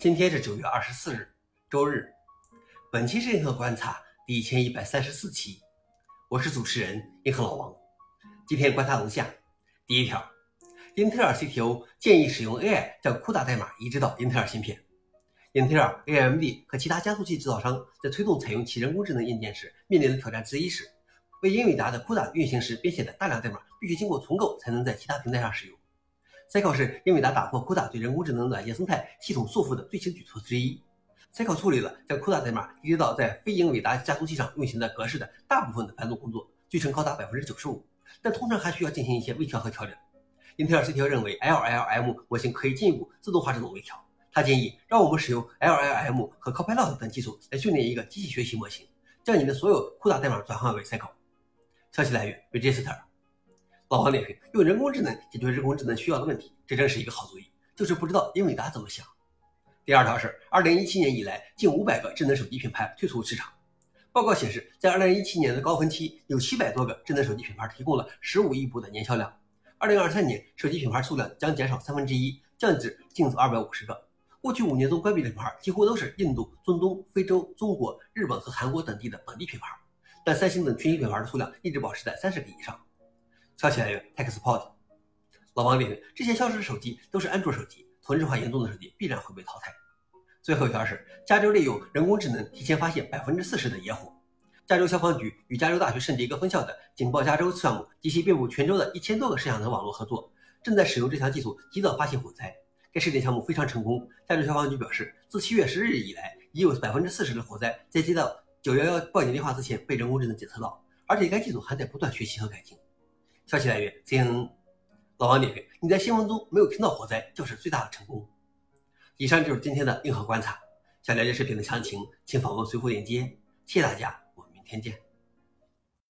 今天是九月二十四日，周日。本期是银河观察第一千一百三十四期，我是主持人银河老王。今天观察如下：第一条，英特尔 CTO 建议使用 AI 将 CUDA 代码移植到英特尔芯片。英特尔、AMD 和其他加速器制造商在推动采用其人工智能硬件时面临的挑战之一是，为英伟达的 CUDA 运行时编写的大量代码必须经过重构才能在其他平台上使用。Cycle 是英伟达打破 CUDA 对人工智能软件生态系统束缚的最新举措之一。Cycle 处理了将 CUDA 代码移植到在非英伟达加速器上运行的格式的大部分的繁琐工作，据称高达百分之九十五，但通常还需要进行一些微调和调整。英特尔 CTO 认为 LLM 模型可以进一步自动化这种微调。他建议让我们使用 LLM 和 Copilot 等技术来训练一个机器学习模型，将你的所有 CUDA 代码转换为 Cycle。消息来源：Register。老王点评：用人工智能解决人工智能需要的问题，这真是一个好主意。就是不知道英伟达怎么想。第二条是，二零一七年以来，近五百个智能手机品牌退出市场。报告显示，在二零一七年的高峰期，有七百多个智能手机品牌提供了十五亿部的年销量。二零二三年，手机品牌数量将减少三分之一，降至近二百五十个。过去五年中关闭的品牌几乎都是印度、中东、非洲、中国、日本和韩国等地的本地品牌，但三星等全球品牌的数量一直保持在三十个以上。消息来源：TechSpot。老王点评：这些消失的手机都是安卓手机，同质化严重的手机必然会被淘汰。最后一条是，加州利用人工智能提前发现百分之四十的野火。加州消防局与加州大学圣地亚哥分校的“警报加州”项目及其遍布全州的一千多个摄像头网络合作，正在使用这项技术及早发现火灾。该试点项目非常成功。加州消防局表示，自七月十日以来，已有百分之四十的火灾在接到九幺幺报警电话之前被人工智能检测到，而且该技术还在不断学习和改进。消息来源：CNN。老王点评：你在新闻中没有听到火灾，就是最大的成功。以上就是今天的硬核观察。想了解视频的详情，请访问随后链接。谢谢大家，我们明天见。